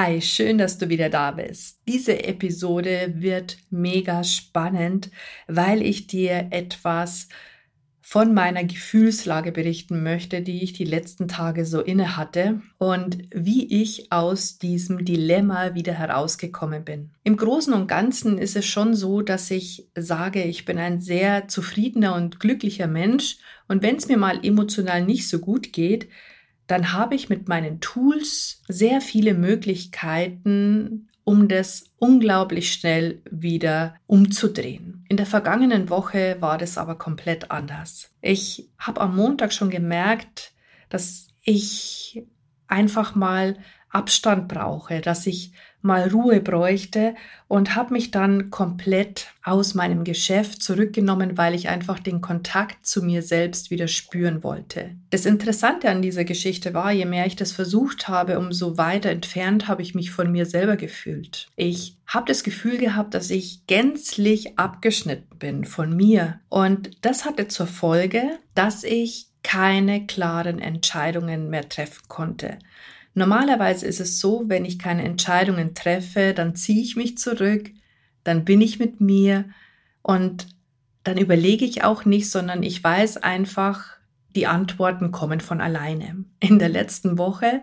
Hi, schön, dass du wieder da bist. Diese Episode wird mega spannend, weil ich dir etwas von meiner Gefühlslage berichten möchte, die ich die letzten Tage so inne hatte und wie ich aus diesem Dilemma wieder herausgekommen bin. Im Großen und Ganzen ist es schon so, dass ich sage, ich bin ein sehr zufriedener und glücklicher Mensch und wenn es mir mal emotional nicht so gut geht, dann habe ich mit meinen Tools sehr viele Möglichkeiten, um das unglaublich schnell wieder umzudrehen. In der vergangenen Woche war das aber komplett anders. Ich habe am Montag schon gemerkt, dass ich einfach mal Abstand brauche, dass ich mal Ruhe bräuchte und habe mich dann komplett aus meinem Geschäft zurückgenommen, weil ich einfach den Kontakt zu mir selbst wieder spüren wollte. Das Interessante an dieser Geschichte war, je mehr ich das versucht habe, umso weiter entfernt habe ich mich von mir selber gefühlt. Ich habe das Gefühl gehabt, dass ich gänzlich abgeschnitten bin von mir und das hatte zur Folge, dass ich keine klaren Entscheidungen mehr treffen konnte. Normalerweise ist es so, wenn ich keine Entscheidungen treffe, dann ziehe ich mich zurück, dann bin ich mit mir und dann überlege ich auch nicht, sondern ich weiß einfach, die Antworten kommen von alleine. In der letzten Woche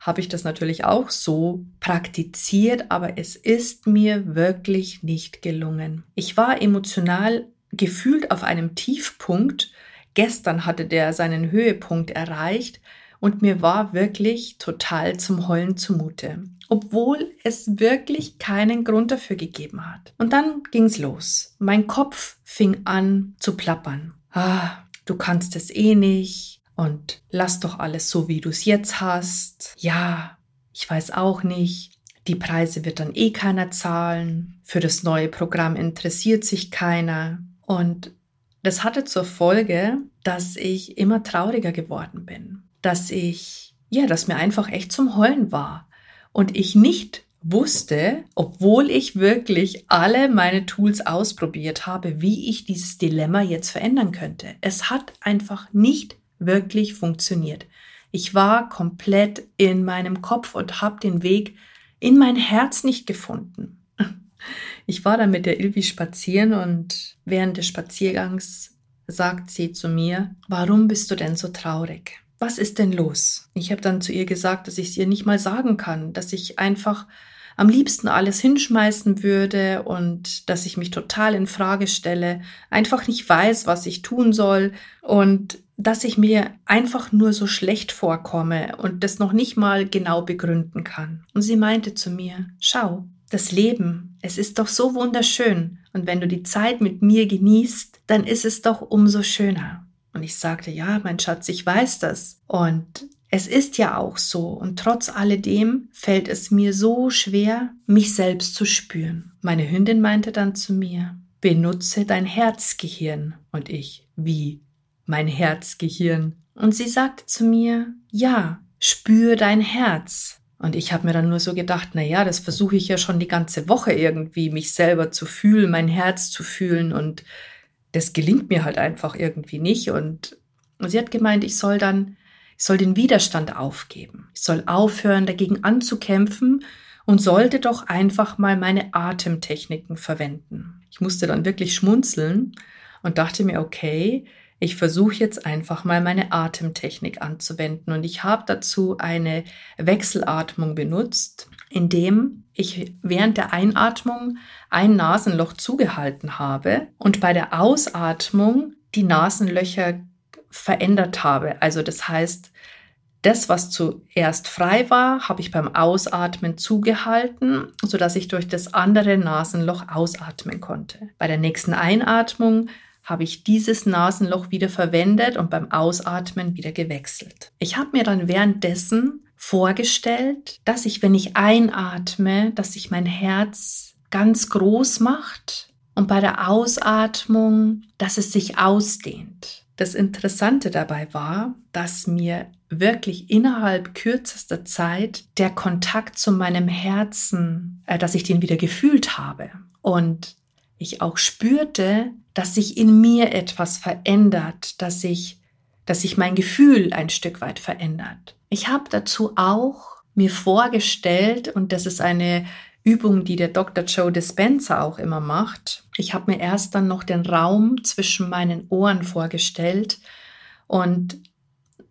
habe ich das natürlich auch so praktiziert, aber es ist mir wirklich nicht gelungen. Ich war emotional gefühlt auf einem Tiefpunkt. Gestern hatte der seinen Höhepunkt erreicht und mir war wirklich total zum Heulen zumute, obwohl es wirklich keinen Grund dafür gegeben hat. Und dann ging's los. Mein Kopf fing an zu plappern. Ah, du kannst es eh nicht und lass doch alles so, wie du es jetzt hast. Ja, ich weiß auch nicht. Die Preise wird dann eh keiner zahlen. Für das neue Programm interessiert sich keiner. Und das hatte zur Folge, dass ich immer trauriger geworden bin dass ich, ja, dass mir einfach echt zum Heulen war und ich nicht wusste, obwohl ich wirklich alle meine Tools ausprobiert habe, wie ich dieses Dilemma jetzt verändern könnte. Es hat einfach nicht wirklich funktioniert. Ich war komplett in meinem Kopf und habe den Weg in mein Herz nicht gefunden. Ich war dann mit der Ilvi spazieren und während des Spaziergangs sagt sie zu mir, warum bist du denn so traurig? Was ist denn los? Ich habe dann zu ihr gesagt, dass ich es ihr nicht mal sagen kann, dass ich einfach am liebsten alles hinschmeißen würde und dass ich mich total in Frage stelle, einfach nicht weiß, was ich tun soll und dass ich mir einfach nur so schlecht vorkomme und das noch nicht mal genau begründen kann. Und sie meinte zu mir, schau, das Leben, es ist doch so wunderschön und wenn du die Zeit mit mir genießt, dann ist es doch umso schöner. Und ich sagte, ja, mein Schatz, ich weiß das. Und es ist ja auch so. Und trotz alledem fällt es mir so schwer, mich selbst zu spüren. Meine Hündin meinte dann zu mir, benutze dein Herzgehirn. Und ich, wie? Mein Herzgehirn. Und sie sagte zu mir, ja, spür dein Herz. Und ich habe mir dann nur so gedacht, na ja, das versuche ich ja schon die ganze Woche irgendwie, mich selber zu fühlen, mein Herz zu fühlen und das gelingt mir halt einfach irgendwie nicht. Und, sie hat gemeint, ich soll dann, ich soll den Widerstand aufgeben. Ich soll aufhören, dagegen anzukämpfen und sollte doch einfach mal meine Atemtechniken verwenden. Ich musste dann wirklich schmunzeln und dachte mir, okay, ich versuche jetzt einfach mal meine Atemtechnik anzuwenden und ich habe dazu eine Wechselatmung benutzt, indem ich während der Einatmung ein Nasenloch zugehalten habe und bei der Ausatmung die Nasenlöcher verändert habe. Also das heißt, das, was zuerst frei war, habe ich beim Ausatmen zugehalten, sodass ich durch das andere Nasenloch ausatmen konnte. Bei der nächsten Einatmung habe ich dieses Nasenloch wieder verwendet und beim Ausatmen wieder gewechselt. Ich habe mir dann währenddessen vorgestellt, dass ich, wenn ich einatme, dass sich mein Herz ganz groß macht und bei der Ausatmung, dass es sich ausdehnt. Das Interessante dabei war, dass mir wirklich innerhalb kürzester Zeit der Kontakt zu meinem Herzen, äh, dass ich den wieder gefühlt habe und ich auch spürte, dass sich in mir etwas verändert, dass sich, dass sich mein Gefühl ein Stück weit verändert. Ich habe dazu auch mir vorgestellt, und das ist eine Übung, die der Dr. Joe Dispenza auch immer macht. Ich habe mir erst dann noch den Raum zwischen meinen Ohren vorgestellt und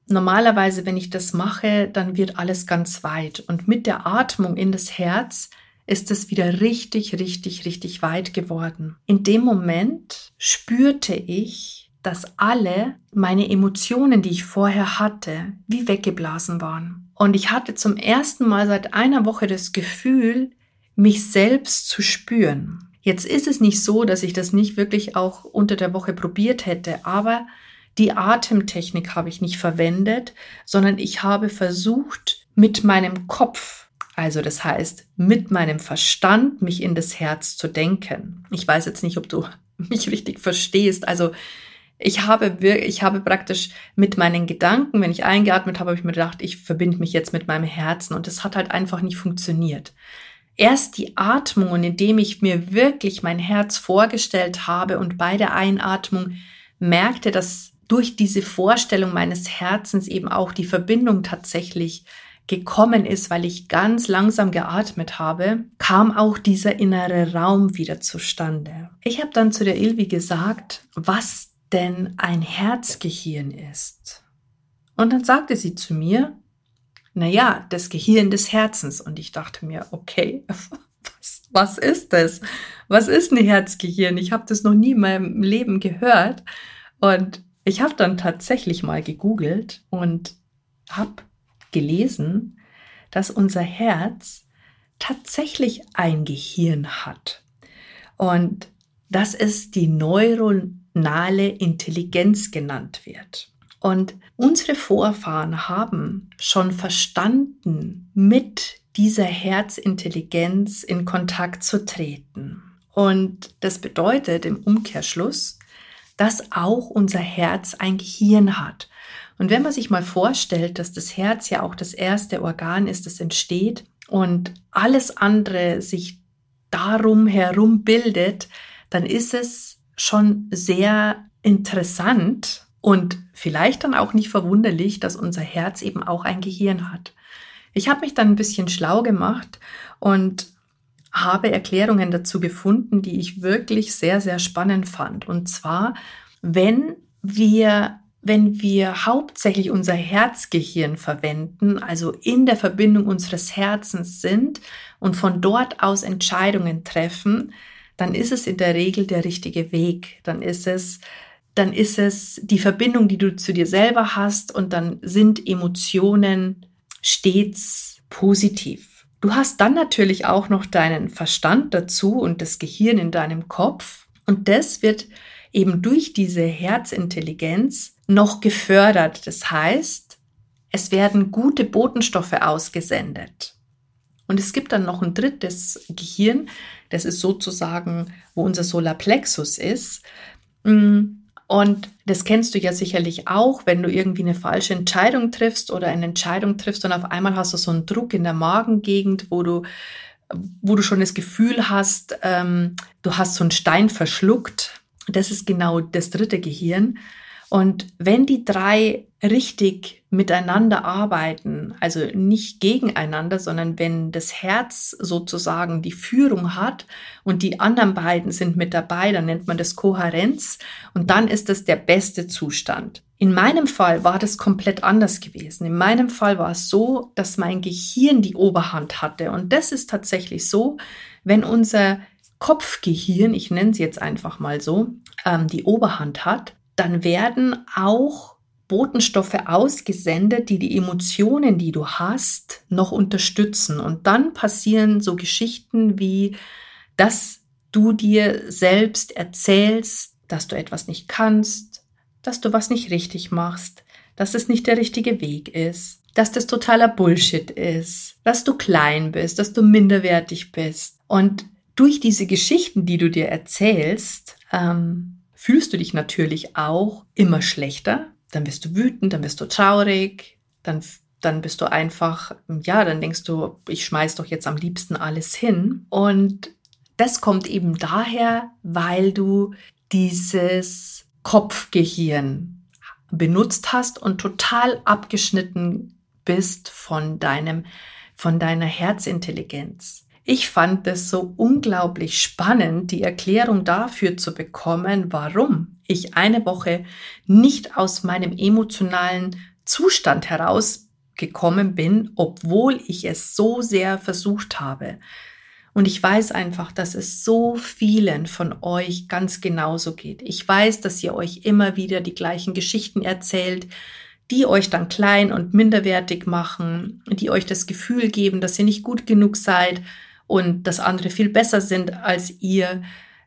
normalerweise, wenn ich das mache, dann wird alles ganz weit und mit der Atmung in das Herz ist es wieder richtig, richtig, richtig weit geworden. In dem Moment spürte ich, dass alle meine Emotionen, die ich vorher hatte, wie weggeblasen waren. Und ich hatte zum ersten Mal seit einer Woche das Gefühl, mich selbst zu spüren. Jetzt ist es nicht so, dass ich das nicht wirklich auch unter der Woche probiert hätte, aber die Atemtechnik habe ich nicht verwendet, sondern ich habe versucht, mit meinem Kopf, also das heißt, mit meinem Verstand, mich in das Herz zu denken. Ich weiß jetzt nicht, ob du mich richtig verstehst. Also ich habe, ich habe praktisch mit meinen Gedanken, wenn ich eingeatmet habe, habe ich mir gedacht, ich verbinde mich jetzt mit meinem Herzen und das hat halt einfach nicht funktioniert erst die Atmung und indem ich mir wirklich mein Herz vorgestellt habe und bei der Einatmung merkte, dass durch diese Vorstellung meines Herzens eben auch die Verbindung tatsächlich gekommen ist, weil ich ganz langsam geatmet habe, kam auch dieser innere Raum wieder zustande. Ich habe dann zu der Ilvi gesagt, was denn ein Herzgehirn ist. Und dann sagte sie zu mir, naja, das Gehirn des Herzens. Und ich dachte mir, okay, was, was ist das? Was ist ein Herzgehirn? Ich habe das noch nie in meinem Leben gehört. Und ich habe dann tatsächlich mal gegoogelt und habe gelesen, dass unser Herz tatsächlich ein Gehirn hat. Und dass es die neuronale Intelligenz genannt wird. Und unsere Vorfahren haben schon verstanden, mit dieser Herzintelligenz in Kontakt zu treten. Und das bedeutet im Umkehrschluss, dass auch unser Herz ein Gehirn hat. Und wenn man sich mal vorstellt, dass das Herz ja auch das erste Organ ist, das entsteht und alles andere sich darum herum bildet, dann ist es schon sehr interessant, und vielleicht dann auch nicht verwunderlich, dass unser Herz eben auch ein Gehirn hat. Ich habe mich dann ein bisschen schlau gemacht und habe Erklärungen dazu gefunden, die ich wirklich sehr, sehr spannend fand. Und zwar, wenn wir wenn wir hauptsächlich unser Herzgehirn verwenden, also in der Verbindung unseres Herzens sind und von dort aus Entscheidungen treffen, dann ist es in der Regel der richtige Weg. Dann ist es dann ist es die Verbindung, die du zu dir selber hast und dann sind Emotionen stets positiv. Du hast dann natürlich auch noch deinen Verstand dazu und das Gehirn in deinem Kopf und das wird eben durch diese Herzintelligenz noch gefördert. Das heißt, es werden gute Botenstoffe ausgesendet. Und es gibt dann noch ein drittes Gehirn, das ist sozusagen, wo unser Solarplexus ist. Mm, und das kennst du ja sicherlich auch, wenn du irgendwie eine falsche Entscheidung triffst oder eine Entscheidung triffst und auf einmal hast du so einen Druck in der Magengegend, wo du, wo du schon das Gefühl hast, ähm, du hast so einen Stein verschluckt. Das ist genau das dritte Gehirn. Und wenn die drei richtig miteinander arbeiten, also nicht gegeneinander, sondern wenn das Herz sozusagen die Führung hat und die anderen beiden sind mit dabei, dann nennt man das Kohärenz und dann ist das der beste Zustand. In meinem Fall war das komplett anders gewesen. In meinem Fall war es so, dass mein Gehirn die Oberhand hatte und das ist tatsächlich so, wenn unser Kopfgehirn, ich nenne es jetzt einfach mal so, ähm, die Oberhand hat, dann werden auch Botenstoffe ausgesendet, die die Emotionen, die du hast, noch unterstützen. Und dann passieren so Geschichten wie, dass du dir selbst erzählst, dass du etwas nicht kannst, dass du was nicht richtig machst, dass es nicht der richtige Weg ist, dass das totaler Bullshit ist, dass du klein bist, dass du minderwertig bist. Und durch diese Geschichten, die du dir erzählst, ähm, fühlst du dich natürlich auch immer schlechter. Dann bist du wütend, dann bist du traurig, dann, dann bist du einfach, ja, dann denkst du, ich schmeiß doch jetzt am liebsten alles hin. Und das kommt eben daher, weil du dieses Kopfgehirn benutzt hast und total abgeschnitten bist von deinem, von deiner Herzintelligenz. Ich fand es so unglaublich spannend, die Erklärung dafür zu bekommen, warum ich eine Woche nicht aus meinem emotionalen Zustand herausgekommen bin, obwohl ich es so sehr versucht habe. Und ich weiß einfach, dass es so vielen von euch ganz genauso geht. Ich weiß, dass ihr euch immer wieder die gleichen Geschichten erzählt, die euch dann klein und minderwertig machen, die euch das Gefühl geben, dass ihr nicht gut genug seid und dass andere viel besser sind als ihr,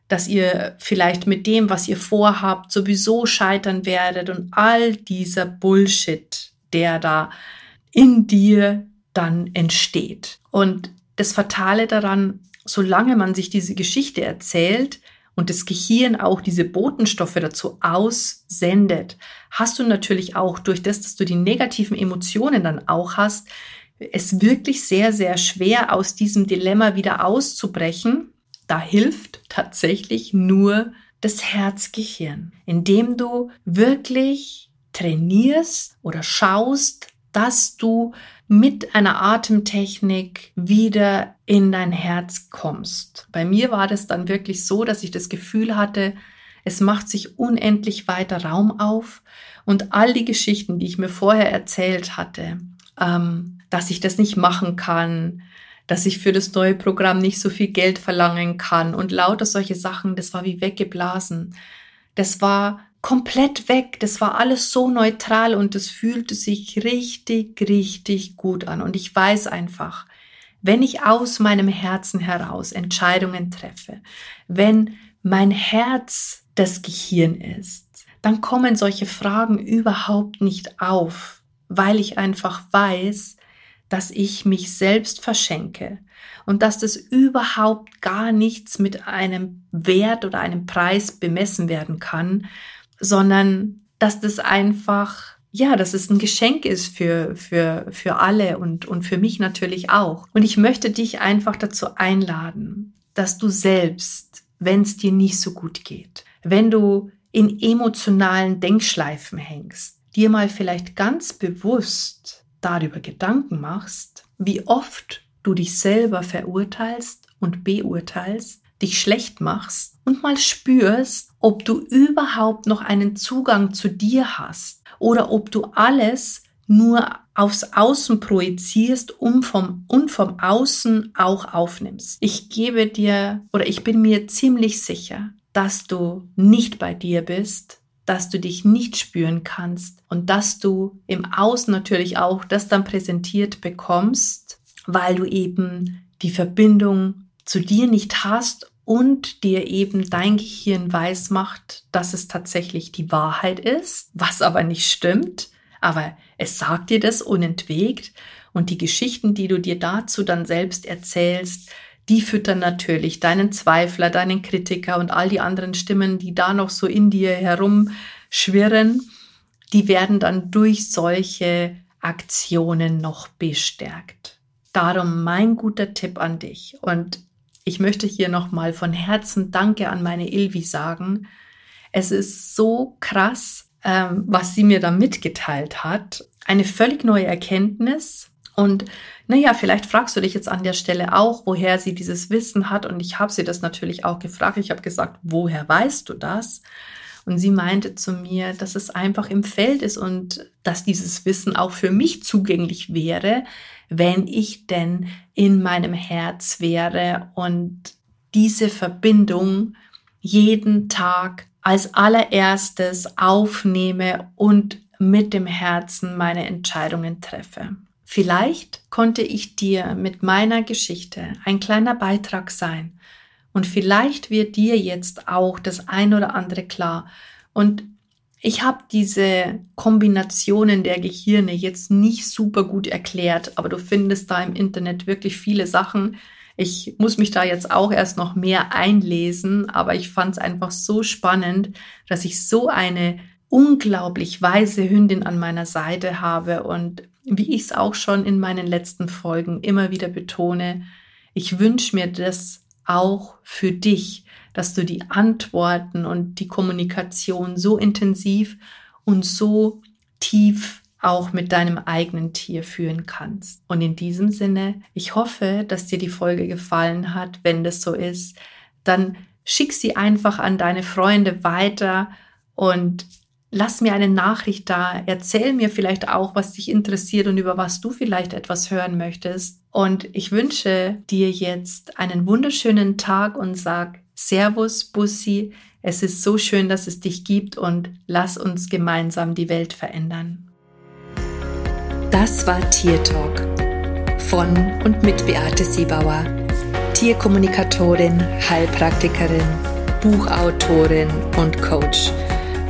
dass ihr vielleicht mit dem, was ihr vorhabt, sowieso scheitern werdet und all dieser Bullshit, der da in dir dann entsteht. Und das Fatale daran, solange man sich diese Geschichte erzählt und das Gehirn auch diese Botenstoffe dazu aussendet, hast du natürlich auch durch das, dass du die negativen Emotionen dann auch hast, es wirklich sehr, sehr schwer aus diesem Dilemma wieder auszubrechen. Da hilft tatsächlich nur das Herzgehirn, indem du wirklich trainierst oder schaust, dass du mit einer Atemtechnik wieder in dein Herz kommst. Bei mir war das dann wirklich so, dass ich das Gefühl hatte, es macht sich unendlich weiter Raum auf und all die Geschichten, die ich mir vorher erzählt hatte, ähm, dass ich das nicht machen kann, dass ich für das neue Programm nicht so viel Geld verlangen kann und lauter solche Sachen, das war wie weggeblasen. Das war komplett weg. Das war alles so neutral und es fühlte sich richtig, richtig gut an. Und ich weiß einfach, wenn ich aus meinem Herzen heraus Entscheidungen treffe, wenn mein Herz das Gehirn ist, dann kommen solche Fragen überhaupt nicht auf, weil ich einfach weiß, dass ich mich selbst verschenke und dass das überhaupt gar nichts mit einem Wert oder einem Preis bemessen werden kann, sondern dass das einfach, ja, dass es ein Geschenk ist für, für, für alle und, und für mich natürlich auch. Und ich möchte dich einfach dazu einladen, dass du selbst, wenn es dir nicht so gut geht, wenn du in emotionalen Denkschleifen hängst, dir mal vielleicht ganz bewusst darüber Gedanken machst, wie oft du dich selber verurteilst und beurteilst, dich schlecht machst und mal spürst, ob du überhaupt noch einen Zugang zu dir hast oder ob du alles nur aufs Außen projizierst und vom, und vom Außen auch aufnimmst. Ich gebe dir oder ich bin mir ziemlich sicher, dass du nicht bei dir bist, dass du dich nicht spüren kannst und dass du im Außen natürlich auch das dann präsentiert bekommst, weil du eben die Verbindung zu dir nicht hast und dir eben dein Gehirn weiß macht, dass es tatsächlich die Wahrheit ist, was aber nicht stimmt, aber es sagt dir das unentwegt und die Geschichten, die du dir dazu dann selbst erzählst, die füttern natürlich deinen Zweifler, deinen Kritiker und all die anderen Stimmen, die da noch so in dir herumschwirren, die werden dann durch solche Aktionen noch bestärkt. Darum mein guter Tipp an dich. Und ich möchte hier nochmal von Herzen Danke an meine Ilvi sagen. Es ist so krass, ähm, was sie mir da mitgeteilt hat. Eine völlig neue Erkenntnis. Und naja, vielleicht fragst du dich jetzt an der Stelle auch, woher sie dieses Wissen hat. Und ich habe sie das natürlich auch gefragt. Ich habe gesagt, woher weißt du das? Und sie meinte zu mir, dass es einfach im Feld ist und dass dieses Wissen auch für mich zugänglich wäre, wenn ich denn in meinem Herz wäre und diese Verbindung jeden Tag als allererstes aufnehme und mit dem Herzen meine Entscheidungen treffe. Vielleicht konnte ich dir mit meiner Geschichte ein kleiner Beitrag sein und vielleicht wird dir jetzt auch das ein oder andere klar. Und ich habe diese Kombinationen der Gehirne jetzt nicht super gut erklärt, aber du findest da im Internet wirklich viele Sachen. Ich muss mich da jetzt auch erst noch mehr einlesen, aber ich fand es einfach so spannend, dass ich so eine unglaublich weise Hündin an meiner Seite habe und wie ich es auch schon in meinen letzten Folgen immer wieder betone, ich wünsche mir das auch für dich, dass du die Antworten und die Kommunikation so intensiv und so tief auch mit deinem eigenen Tier führen kannst. Und in diesem Sinne, ich hoffe, dass dir die Folge gefallen hat. Wenn das so ist, dann schick sie einfach an deine Freunde weiter und lass mir eine Nachricht da. Erzähl mir vielleicht auch, was dich interessiert und über was du vielleicht etwas hören möchtest. Und ich wünsche dir jetzt einen wunderschönen Tag und sag Servus, Bussi. Es ist so schön, dass es dich gibt und lass uns gemeinsam die Welt verändern. Das war Tier Talk von und mit Beate Siebauer, Tierkommunikatorin, Heilpraktikerin, Buchautorin und Coach.